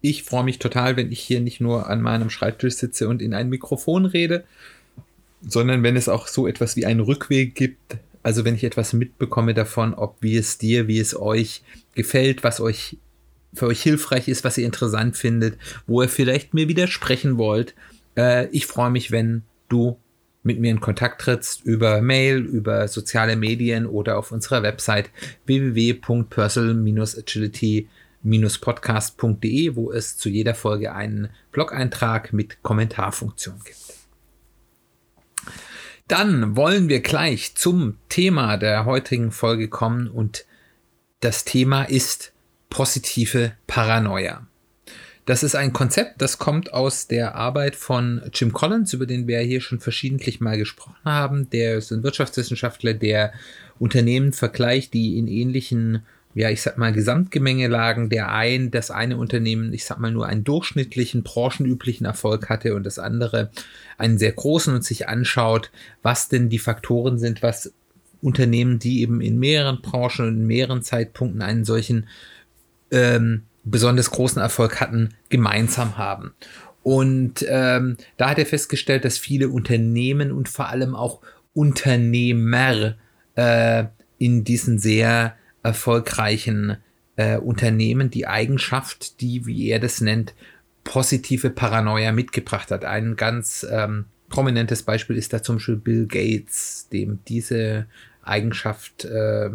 Ich freue mich total, wenn ich hier nicht nur an meinem Schreibtisch sitze und in ein Mikrofon rede, sondern wenn es auch so etwas wie einen Rückweg gibt. Also wenn ich etwas mitbekomme davon, ob wie es dir, wie es euch gefällt, was euch für euch hilfreich ist, was ihr interessant findet, wo ihr vielleicht mir widersprechen wollt. Äh, ich freue mich, wenn du mit mir in Kontakt trittst über Mail, über soziale Medien oder auf unserer Website www.personal-agility-podcast.de, wo es zu jeder Folge einen Blog-Eintrag mit Kommentarfunktion gibt. Dann wollen wir gleich zum Thema der heutigen Folge kommen und das Thema ist positive Paranoia. Das ist ein Konzept, das kommt aus der Arbeit von Jim Collins, über den wir hier schon verschiedentlich mal gesprochen haben. Der ist ein Wirtschaftswissenschaftler, der Unternehmen vergleicht, die in ähnlichen, ja, ich sag mal, Gesamtgemengelagen, der ein, das eine Unternehmen, ich sag mal, nur einen durchschnittlichen, branchenüblichen Erfolg hatte und das andere einen sehr großen und sich anschaut, was denn die Faktoren sind, was Unternehmen, die eben in mehreren Branchen und in mehreren Zeitpunkten einen solchen ähm, besonders großen Erfolg hatten, gemeinsam haben. Und ähm, da hat er festgestellt, dass viele Unternehmen und vor allem auch Unternehmer äh, in diesen sehr erfolgreichen äh, Unternehmen die Eigenschaft, die, wie er das nennt, positive Paranoia mitgebracht hat. Ein ganz ähm, prominentes Beispiel ist da zum Beispiel Bill Gates, dem diese Eigenschaft äh,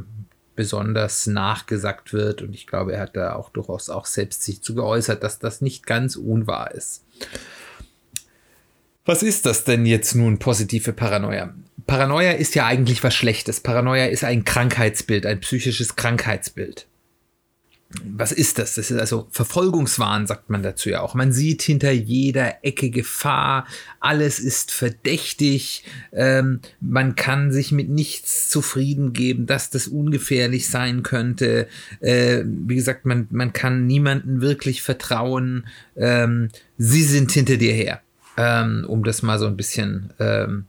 besonders nachgesagt wird. Und ich glaube, er hat da auch durchaus auch selbst sich zu geäußert, dass das nicht ganz unwahr ist. Was ist das denn jetzt nun positive Paranoia? Paranoia ist ja eigentlich was Schlechtes. Paranoia ist ein Krankheitsbild, ein psychisches Krankheitsbild was ist das? Das ist also Verfolgungswahn, sagt man dazu ja auch. Man sieht hinter jeder Ecke Gefahr, alles ist verdächtig, ähm, man kann sich mit nichts zufrieden geben, dass das ungefährlich sein könnte. Äh, wie gesagt, man, man kann niemanden wirklich vertrauen. Ähm, sie sind hinter dir her, ähm, um das mal so ein bisschen ähm,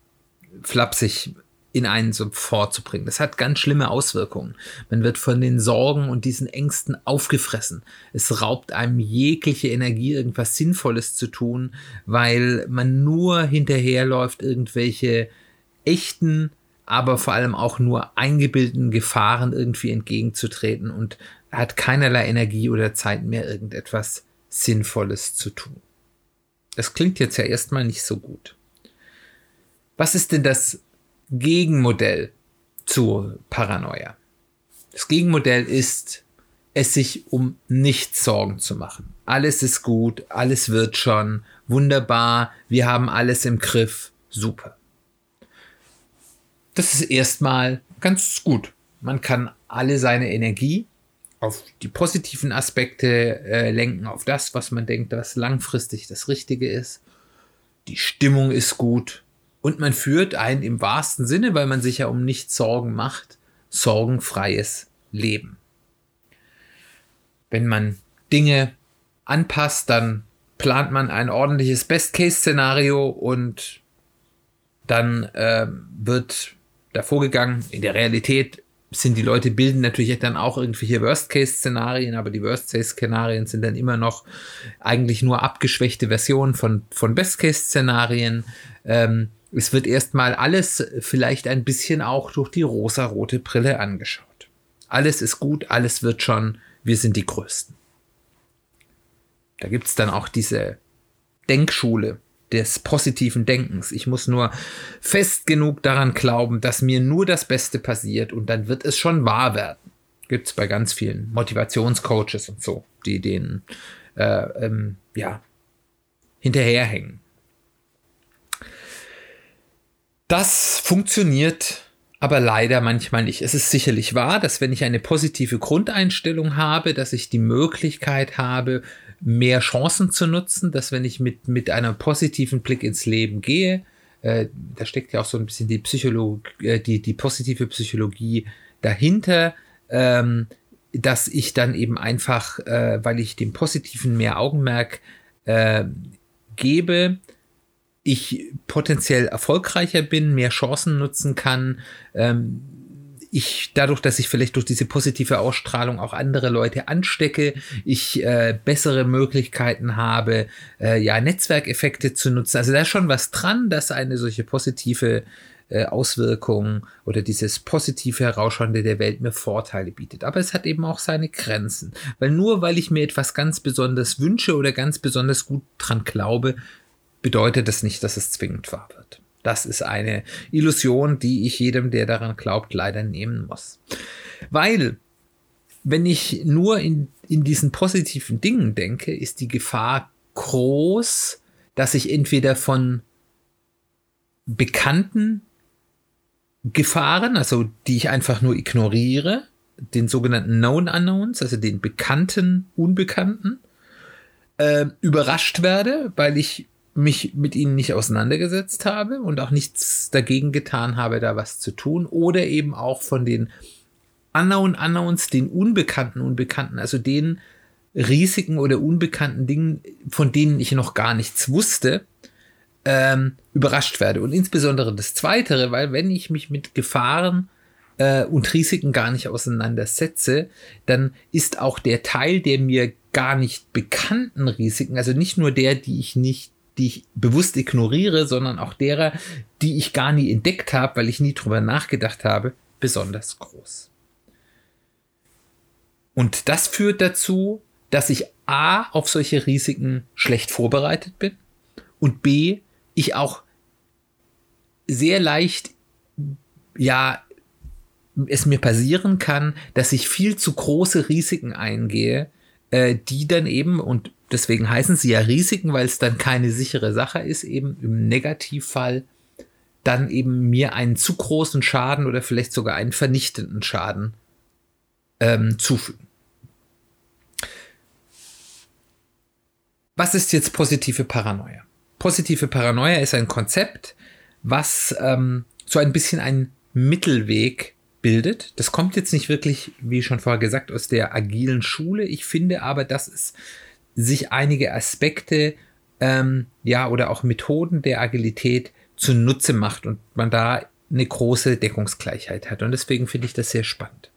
flapsig in einen so vorzubringen. Das hat ganz schlimme Auswirkungen. Man wird von den Sorgen und diesen Ängsten aufgefressen. Es raubt einem jegliche Energie, irgendwas Sinnvolles zu tun, weil man nur hinterherläuft, irgendwelche echten, aber vor allem auch nur eingebildeten Gefahren irgendwie entgegenzutreten und hat keinerlei Energie oder Zeit mehr, irgendetwas Sinnvolles zu tun. Das klingt jetzt ja erstmal nicht so gut. Was ist denn das Gegenmodell zu Paranoia. Das Gegenmodell ist, es sich um nichts Sorgen zu machen. Alles ist gut, alles wird schon, wunderbar, wir haben alles im Griff, super. Das ist erstmal ganz gut. Man kann alle seine Energie auf die positiven Aspekte äh, lenken, auf das, was man denkt, was langfristig das Richtige ist. Die Stimmung ist gut, und man führt ein im wahrsten Sinne, weil man sich ja um nichts Sorgen macht, sorgenfreies Leben. Wenn man Dinge anpasst, dann plant man ein ordentliches Best-Case-Szenario und dann äh, wird da vorgegangen. In der Realität sind die Leute bilden natürlich dann auch irgendwelche Worst-Case-Szenarien, aber die Worst-Case-Szenarien sind dann immer noch eigentlich nur abgeschwächte Versionen von, von Best-Case-Szenarien. Ähm, es wird erstmal alles vielleicht ein bisschen auch durch die rosa-rote Brille angeschaut. Alles ist gut, alles wird schon, wir sind die Größten. Da gibt es dann auch diese Denkschule des positiven Denkens. Ich muss nur fest genug daran glauben, dass mir nur das Beste passiert und dann wird es schon wahr werden. Gibt es bei ganz vielen Motivationscoaches und so, die denen äh, ähm, ja, hinterherhängen. Das funktioniert aber leider manchmal nicht. Es ist sicherlich wahr, dass wenn ich eine positive Grundeinstellung habe, dass ich die Möglichkeit habe, mehr Chancen zu nutzen, dass wenn ich mit, mit einem positiven Blick ins Leben gehe, äh, da steckt ja auch so ein bisschen die Psychologie, äh, die, die positive Psychologie dahinter, ähm, dass ich dann eben einfach, äh, weil ich dem Positiven mehr Augenmerk äh, gebe, ich potenziell erfolgreicher bin, mehr Chancen nutzen kann, ähm, ich dadurch, dass ich vielleicht durch diese positive Ausstrahlung auch andere Leute anstecke, ich äh, bessere Möglichkeiten habe, äh, ja, Netzwerkeffekte zu nutzen. Also da ist schon was dran, dass eine solche positive äh, Auswirkung oder dieses positive Herausschauende der Welt mir Vorteile bietet. Aber es hat eben auch seine Grenzen. Weil nur weil ich mir etwas ganz besonders wünsche oder ganz besonders gut dran glaube, bedeutet das nicht, dass es zwingend wahr wird. Das ist eine Illusion, die ich jedem, der daran glaubt, leider nehmen muss. Weil, wenn ich nur in, in diesen positiven Dingen denke, ist die Gefahr groß, dass ich entweder von bekannten Gefahren, also die ich einfach nur ignoriere, den sogenannten Known Unknowns, also den bekannten Unbekannten, äh, überrascht werde, weil ich mich mit ihnen nicht auseinandergesetzt habe und auch nichts dagegen getan habe, da was zu tun. Oder eben auch von den Unknown Unknowns, den unbekannten Unbekannten, also den Risiken oder unbekannten Dingen, von denen ich noch gar nichts wusste, ähm, überrascht werde. Und insbesondere das Zweite, weil wenn ich mich mit Gefahren äh, und Risiken gar nicht auseinandersetze, dann ist auch der Teil der mir gar nicht bekannten Risiken, also nicht nur der, die ich nicht die ich bewusst ignoriere, sondern auch derer, die ich gar nie entdeckt habe, weil ich nie drüber nachgedacht habe, besonders groß. Und das führt dazu, dass ich A auf solche Risiken schlecht vorbereitet bin und B ich auch sehr leicht ja es mir passieren kann, dass ich viel zu große Risiken eingehe, äh, die dann eben und deswegen heißen sie ja Risiken, weil es dann keine sichere Sache ist, eben im Negativfall dann eben mir einen zu großen Schaden oder vielleicht sogar einen vernichtenden Schaden ähm, zufügen. Was ist jetzt positive Paranoia? Positive Paranoia ist ein Konzept, was ähm, so ein bisschen ein Mittelweg bildet. Das kommt jetzt nicht wirklich, wie schon vorher gesagt, aus der agilen Schule. Ich finde aber, dass es sich einige Aspekte, ähm, ja, oder auch Methoden der Agilität zunutze macht und man da eine große Deckungsgleichheit hat. Und deswegen finde ich das sehr spannend.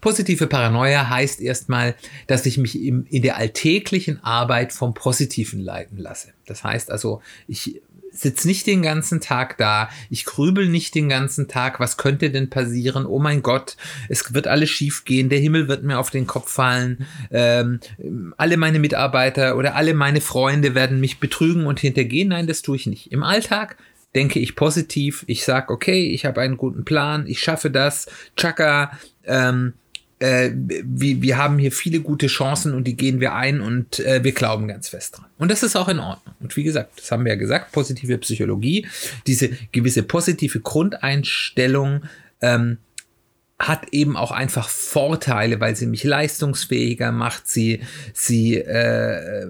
Positive Paranoia heißt erstmal, dass ich mich im, in der alltäglichen Arbeit vom Positiven leiten lasse. Das heißt also, ich sitze nicht den ganzen Tag da, ich grübel nicht den ganzen Tag, was könnte denn passieren? Oh mein Gott, es wird alles schief gehen, der Himmel wird mir auf den Kopf fallen, ähm, alle meine Mitarbeiter oder alle meine Freunde werden mich betrügen und hintergehen. Nein, das tue ich nicht. Im Alltag denke ich positiv, ich sage, okay, ich habe einen guten Plan, ich schaffe das, Chaka, ähm, äh, wir, wir haben hier viele gute Chancen und die gehen wir ein und äh, wir glauben ganz fest dran. Und das ist auch in Ordnung. Und wie gesagt, das haben wir ja gesagt, positive Psychologie, diese gewisse positive Grundeinstellung ähm, hat eben auch einfach Vorteile, weil sie mich leistungsfähiger macht, sie, sie äh,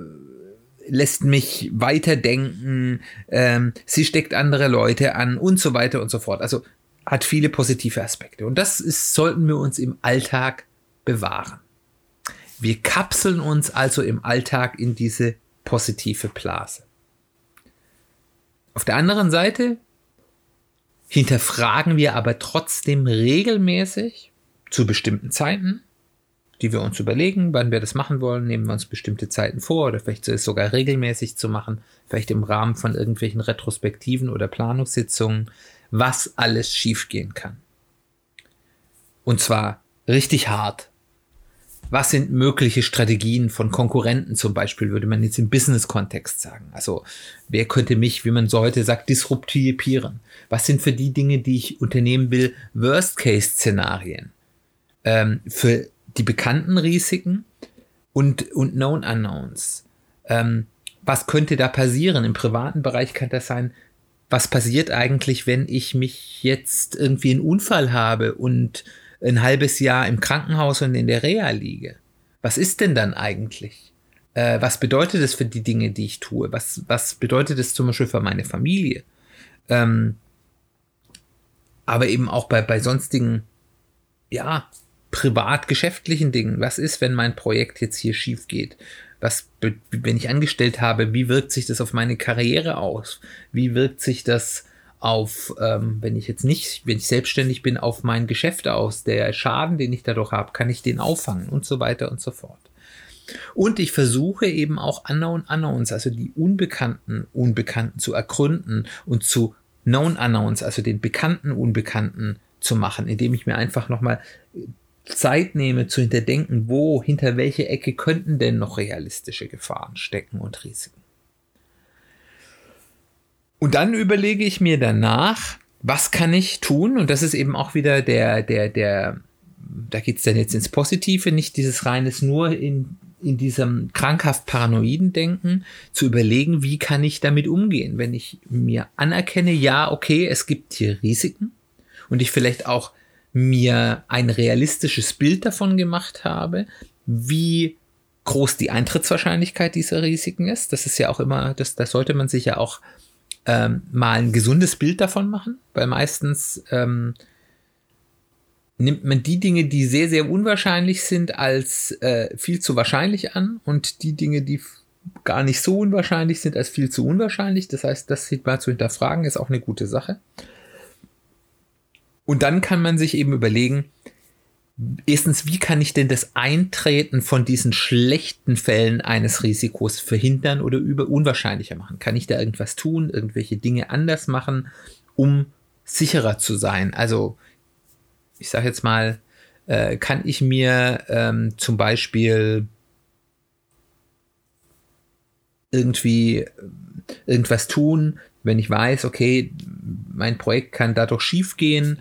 lässt mich weiterdenken, ähm, sie steckt andere Leute an und so weiter und so fort. Also hat viele positive Aspekte. Und das ist, sollten wir uns im Alltag bewahren. Wir kapseln uns also im Alltag in diese positive Blase. Auf der anderen Seite hinterfragen wir aber trotzdem regelmäßig zu bestimmten Zeiten, die wir uns überlegen, wann wir das machen wollen, nehmen wir uns bestimmte Zeiten vor oder vielleicht es sogar regelmäßig zu machen, vielleicht im Rahmen von irgendwelchen Retrospektiven oder Planungssitzungen, was alles schiefgehen kann. Und zwar richtig hart. Was sind mögliche Strategien von Konkurrenten zum Beispiel, würde man jetzt im Business-Kontext sagen. Also wer könnte mich, wie man so heute sagt, disruptieren? Was sind für die Dinge, die ich unternehmen will, Worst-Case-Szenarien? Ähm, für die bekannten Risiken und, und Known Unknowns. Ähm, was könnte da passieren? Im privaten Bereich kann das sein, was passiert eigentlich, wenn ich mich jetzt irgendwie einen Unfall habe und ein halbes Jahr im Krankenhaus und in der Reha liege? was ist denn dann eigentlich? Äh, was bedeutet es für die Dinge, die ich tue? Was, was bedeutet es zum Beispiel für meine Familie? Ähm, aber eben auch bei, bei sonstigen, ja, privat-geschäftlichen Dingen. Was ist, wenn mein Projekt jetzt hier schief geht? Was, wenn ich angestellt habe, wie wirkt sich das auf meine Karriere aus? Wie wirkt sich das auf, ähm, wenn ich jetzt nicht, wenn ich selbstständig bin, auf mein Geschäft aus? Der Schaden, den ich dadurch habe, kann ich den auffangen und so weiter und so fort. Und ich versuche eben auch Unknown Unknowns, also die unbekannten Unbekannten zu ergründen und zu Known Unknowns, also den bekannten Unbekannten zu machen, indem ich mir einfach nochmal Zeit nehme zu hinterdenken, wo, hinter welche Ecke könnten denn noch realistische Gefahren stecken und Risiken. Und dann überlege ich mir danach, was kann ich tun? Und das ist eben auch wieder der, der, der, da geht es dann jetzt ins Positive, nicht dieses reines nur in, in diesem krankhaft paranoiden Denken, zu überlegen, wie kann ich damit umgehen, wenn ich mir anerkenne, ja, okay, es gibt hier Risiken und ich vielleicht auch mir ein realistisches Bild davon gemacht habe, wie groß die Eintrittswahrscheinlichkeit dieser Risiken ist. Das ist ja auch immer, das, da sollte man sich ja auch ähm, mal ein gesundes Bild davon machen, weil meistens ähm, nimmt man die Dinge, die sehr, sehr unwahrscheinlich sind, als äh, viel zu wahrscheinlich an und die Dinge, die gar nicht so unwahrscheinlich sind, als viel zu unwahrscheinlich. Das heißt, das mal zu hinterfragen, ist auch eine gute Sache. Und dann kann man sich eben überlegen, erstens, wie kann ich denn das Eintreten von diesen schlechten Fällen eines Risikos verhindern oder über unwahrscheinlicher machen? Kann ich da irgendwas tun, irgendwelche Dinge anders machen, um sicherer zu sein? Also, ich sage jetzt mal, äh, kann ich mir ähm, zum Beispiel irgendwie äh, irgendwas tun, wenn ich weiß, okay, mein Projekt kann dadurch schiefgehen,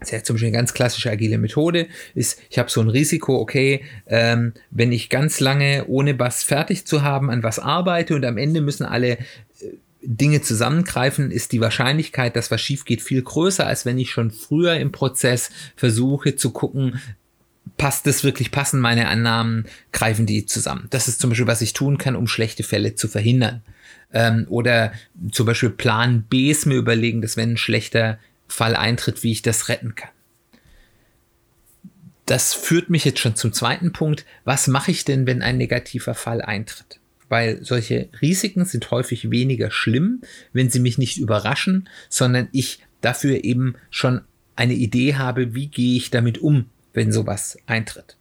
das ist ja zum Beispiel eine ganz klassische agile Methode, ist, ich habe so ein Risiko, okay, ähm, wenn ich ganz lange ohne was fertig zu haben an was arbeite und am Ende müssen alle äh, Dinge zusammengreifen, ist die Wahrscheinlichkeit, dass was schief geht, viel größer, als wenn ich schon früher im Prozess versuche zu gucken, passt das wirklich, passen meine Annahmen, greifen die zusammen. Das ist zum Beispiel, was ich tun kann, um schlechte Fälle zu verhindern. Ähm, oder zum Beispiel Plan Bs mir überlegen, dass wenn ein schlechter Fall eintritt, wie ich das retten kann. Das führt mich jetzt schon zum zweiten Punkt. Was mache ich denn, wenn ein negativer Fall eintritt? Weil solche Risiken sind häufig weniger schlimm, wenn sie mich nicht überraschen, sondern ich dafür eben schon eine Idee habe, wie gehe ich damit um, wenn sowas eintritt.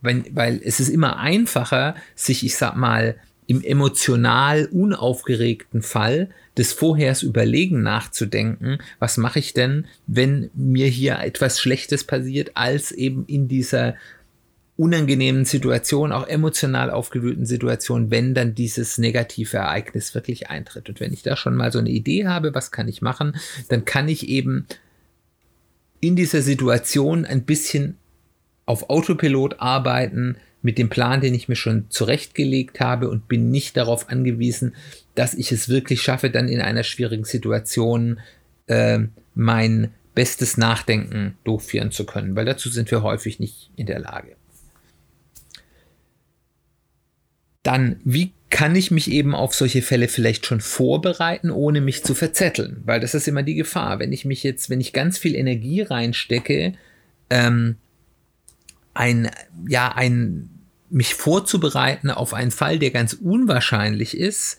Wenn, weil es ist immer einfacher, sich, ich sag mal, im emotional unaufgeregten Fall des Vorhers Überlegen nachzudenken, was mache ich denn, wenn mir hier etwas Schlechtes passiert, als eben in dieser unangenehmen Situation, auch emotional aufgewühlten Situation, wenn dann dieses negative Ereignis wirklich eintritt. Und wenn ich da schon mal so eine Idee habe, was kann ich machen, dann kann ich eben in dieser Situation ein bisschen auf Autopilot arbeiten, mit dem Plan, den ich mir schon zurechtgelegt habe und bin nicht darauf angewiesen, dass ich es wirklich schaffe, dann in einer schwierigen Situation äh, mein bestes Nachdenken durchführen zu können, weil dazu sind wir häufig nicht in der Lage. Dann, wie kann ich mich eben auf solche Fälle vielleicht schon vorbereiten, ohne mich zu verzetteln? Weil das ist immer die Gefahr. Wenn ich mich jetzt, wenn ich ganz viel Energie reinstecke, ähm, ein, ja, ein, mich vorzubereiten auf einen Fall, der ganz unwahrscheinlich ist,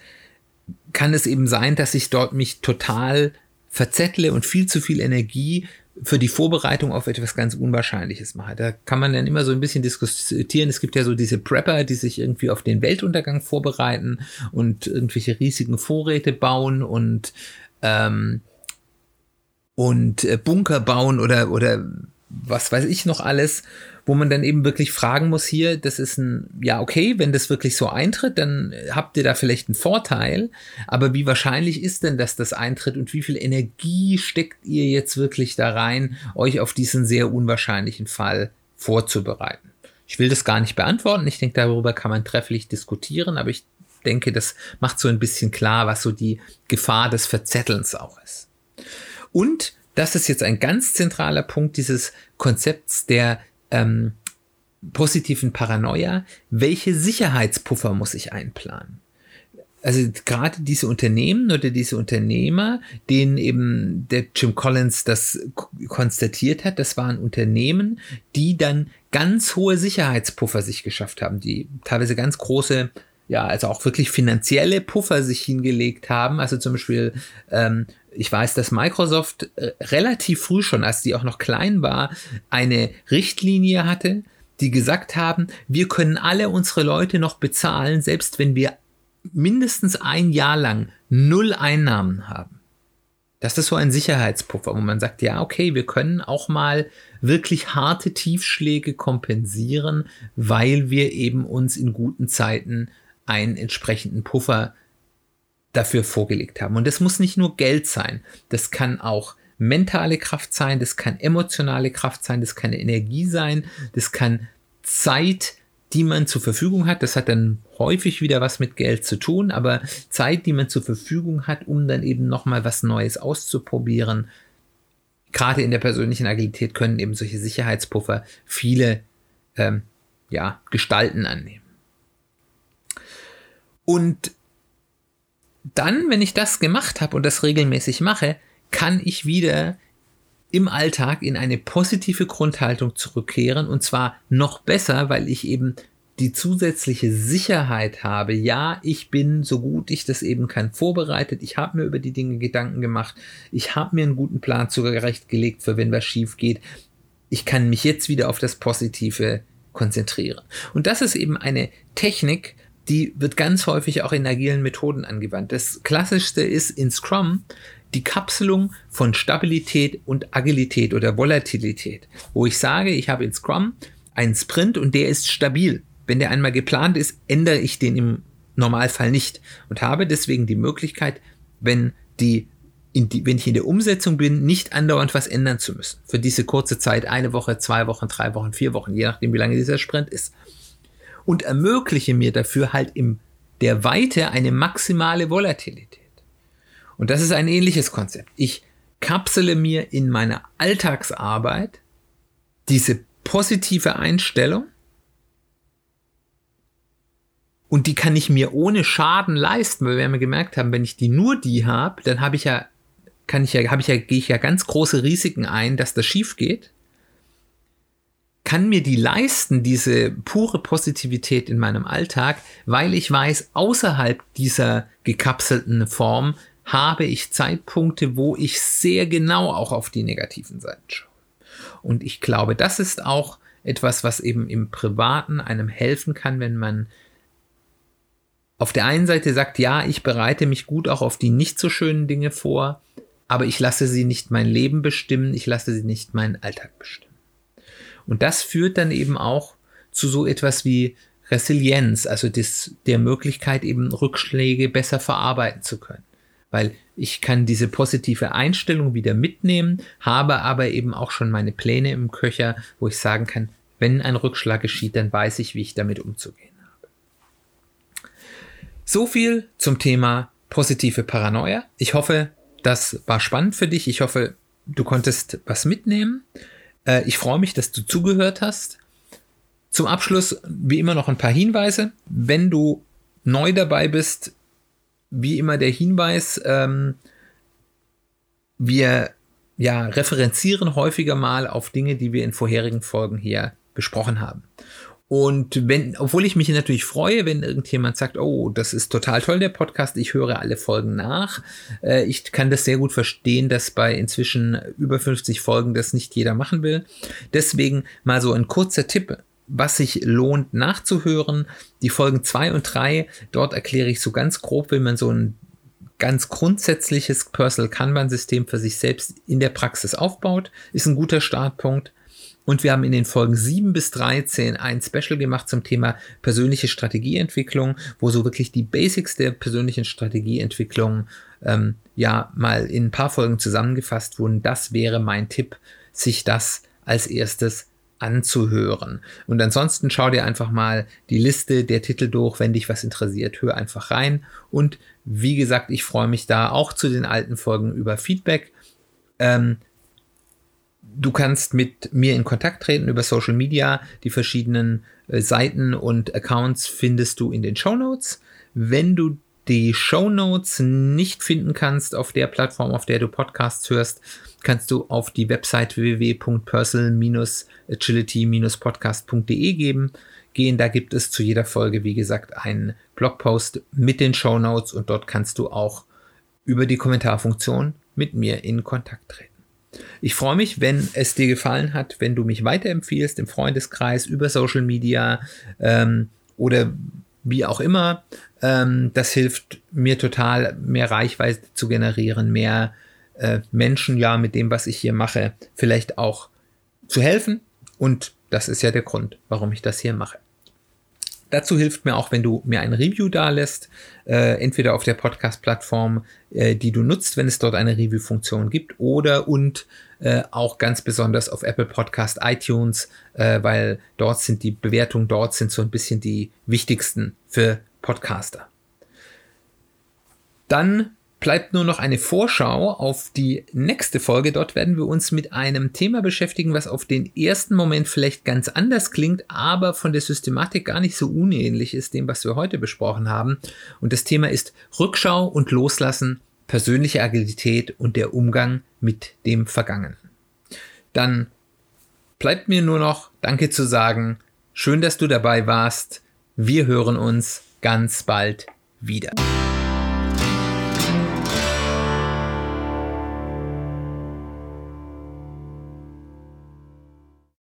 kann es eben sein, dass ich dort mich total verzettle und viel zu viel Energie für die Vorbereitung auf etwas ganz Unwahrscheinliches mache. Da kann man dann immer so ein bisschen diskutieren. Es gibt ja so diese Prepper, die sich irgendwie auf den Weltuntergang vorbereiten und irgendwelche riesigen Vorräte bauen und ähm, und äh, Bunker bauen oder oder was weiß ich noch alles wo man dann eben wirklich fragen muss hier, das ist ein, ja, okay, wenn das wirklich so eintritt, dann habt ihr da vielleicht einen Vorteil, aber wie wahrscheinlich ist denn, dass das eintritt und wie viel Energie steckt ihr jetzt wirklich da rein, euch auf diesen sehr unwahrscheinlichen Fall vorzubereiten? Ich will das gar nicht beantworten, ich denke, darüber kann man trefflich diskutieren, aber ich denke, das macht so ein bisschen klar, was so die Gefahr des Verzettelns auch ist. Und das ist jetzt ein ganz zentraler Punkt dieses Konzepts der ähm, positiven Paranoia, welche Sicherheitspuffer muss ich einplanen? also gerade diese Unternehmen oder diese Unternehmer, denen eben der Jim Collins das konstatiert hat, das waren Unternehmen, die dann ganz hohe Sicherheitspuffer sich geschafft haben, die teilweise ganz große, ja, also auch wirklich finanzielle Puffer sich hingelegt haben. Also zum Beispiel, ähm, ich weiß, dass Microsoft äh, relativ früh schon, als die auch noch klein war, eine Richtlinie hatte, die gesagt haben, wir können alle unsere Leute noch bezahlen, selbst wenn wir mindestens ein Jahr lang null Einnahmen haben. Das ist so ein Sicherheitspuffer, wo man sagt, ja, okay, wir können auch mal wirklich harte Tiefschläge kompensieren, weil wir eben uns in guten Zeiten einen entsprechenden Puffer dafür vorgelegt haben. Und das muss nicht nur Geld sein, das kann auch mentale Kraft sein, das kann emotionale Kraft sein, das kann Energie sein, das kann Zeit die man zur Verfügung hat. Das hat dann häufig wieder was mit Geld zu tun, aber Zeit, die man zur Verfügung hat, um dann eben nochmal was Neues auszuprobieren. Gerade in der persönlichen Agilität können eben solche Sicherheitspuffer viele ähm, ja, Gestalten annehmen. Und dann, wenn ich das gemacht habe und das regelmäßig mache, kann ich wieder im Alltag in eine positive Grundhaltung zurückkehren und zwar noch besser, weil ich eben die zusätzliche Sicherheit habe, ja, ich bin so gut ich das eben kann vorbereitet, ich habe mir über die Dinge Gedanken gemacht, ich habe mir einen guten Plan zurechtgelegt für wenn was schief geht. Ich kann mich jetzt wieder auf das Positive konzentrieren. Und das ist eben eine Technik, die wird ganz häufig auch in agilen Methoden angewandt. Das klassischste ist in Scrum die Kapselung von Stabilität und Agilität oder Volatilität, wo ich sage, ich habe in Scrum einen Sprint und der ist stabil. Wenn der einmal geplant ist, ändere ich den im Normalfall nicht und habe deswegen die Möglichkeit, wenn die, die, wenn ich in der Umsetzung bin, nicht andauernd was ändern zu müssen. Für diese kurze Zeit, eine Woche, zwei Wochen, drei Wochen, vier Wochen, je nachdem, wie lange dieser Sprint ist. Und ermögliche mir dafür halt in der Weite eine maximale Volatilität. Und das ist ein ähnliches Konzept. Ich kapsele mir in meiner Alltagsarbeit diese positive Einstellung und die kann ich mir ohne Schaden leisten, weil wir ja gemerkt haben, wenn ich die nur die habe, dann habe ich ja, kann ich ja, habe ich ja, gehe ich ja ganz große Risiken ein, dass das schief geht. Kann mir die leisten, diese pure Positivität in meinem Alltag, weil ich weiß, außerhalb dieser gekapselten Form habe ich Zeitpunkte, wo ich sehr genau auch auf die negativen Seiten schaue. Und ich glaube, das ist auch etwas, was eben im Privaten einem helfen kann, wenn man auf der einen Seite sagt, ja, ich bereite mich gut auch auf die nicht so schönen Dinge vor, aber ich lasse sie nicht mein Leben bestimmen, ich lasse sie nicht meinen Alltag bestimmen. Und das führt dann eben auch zu so etwas wie Resilienz, also des, der Möglichkeit, eben Rückschläge besser verarbeiten zu können weil ich kann diese positive Einstellung wieder mitnehmen, habe aber eben auch schon meine Pläne im Köcher, wo ich sagen kann, wenn ein Rückschlag geschieht, dann weiß ich, wie ich damit umzugehen habe. So viel zum Thema positive Paranoia. Ich hoffe, das war spannend für dich. Ich hoffe, du konntest was mitnehmen. Äh, ich freue mich, dass du zugehört hast. Zum Abschluss, wie immer, noch ein paar Hinweise. Wenn du neu dabei bist, wie immer der Hinweis, ähm, wir ja, referenzieren häufiger mal auf Dinge, die wir in vorherigen Folgen hier besprochen haben. Und wenn, obwohl ich mich natürlich freue, wenn irgendjemand sagt, oh, das ist total toll, der Podcast, ich höre alle Folgen nach. Äh, ich kann das sehr gut verstehen, dass bei inzwischen über 50 Folgen das nicht jeder machen will. Deswegen mal so ein kurzer Tipp was sich lohnt nachzuhören. Die Folgen 2 und 3, dort erkläre ich so ganz grob, wie man so ein ganz grundsätzliches Personal Kanban-System für sich selbst in der Praxis aufbaut. Ist ein guter Startpunkt. Und wir haben in den Folgen 7 bis 13 ein Special gemacht zum Thema persönliche Strategieentwicklung, wo so wirklich die Basics der persönlichen Strategieentwicklung ähm, ja mal in ein paar Folgen zusammengefasst wurden. Das wäre mein Tipp, sich das als erstes anzuhören. Und ansonsten schau dir einfach mal die Liste der Titel durch, wenn dich was interessiert, hör einfach rein. Und wie gesagt, ich freue mich da auch zu den alten Folgen über Feedback. Ähm, Du kannst mit mir in Kontakt treten über Social Media. Die verschiedenen äh, Seiten und Accounts findest du in den Show Notes. Wenn du die Show Notes nicht finden kannst auf der Plattform, auf der du Podcasts hörst, kannst du auf die Website www.personal-agility-podcast.de geben. Gehen, da gibt es zu jeder Folge, wie gesagt, einen Blogpost mit den Show Notes und dort kannst du auch über die Kommentarfunktion mit mir in Kontakt treten. Ich freue mich, wenn es dir gefallen hat, wenn du mich weiterempfiehlst im Freundeskreis, über Social Media ähm, oder wie auch immer. Ähm, das hilft mir total, mehr Reichweite zu generieren, mehr äh, Menschen ja mit dem, was ich hier mache, vielleicht auch zu helfen. Und das ist ja der Grund, warum ich das hier mache. Dazu hilft mir auch, wenn du mir ein Review da lässt, äh, entweder auf der Podcast-Plattform, äh, die du nutzt, wenn es dort eine Review-Funktion gibt, oder und äh, auch ganz besonders auf Apple Podcast, iTunes, äh, weil dort sind die Bewertungen, dort sind so ein bisschen die wichtigsten für Podcaster. Dann bleibt nur noch eine Vorschau auf die nächste Folge. Dort werden wir uns mit einem Thema beschäftigen, was auf den ersten Moment vielleicht ganz anders klingt, aber von der Systematik gar nicht so unähnlich ist dem, was wir heute besprochen haben. Und das Thema ist Rückschau und Loslassen, persönliche Agilität und der Umgang mit dem Vergangenen. Dann bleibt mir nur noch Danke zu sagen. Schön, dass du dabei warst. Wir hören uns ganz bald wieder.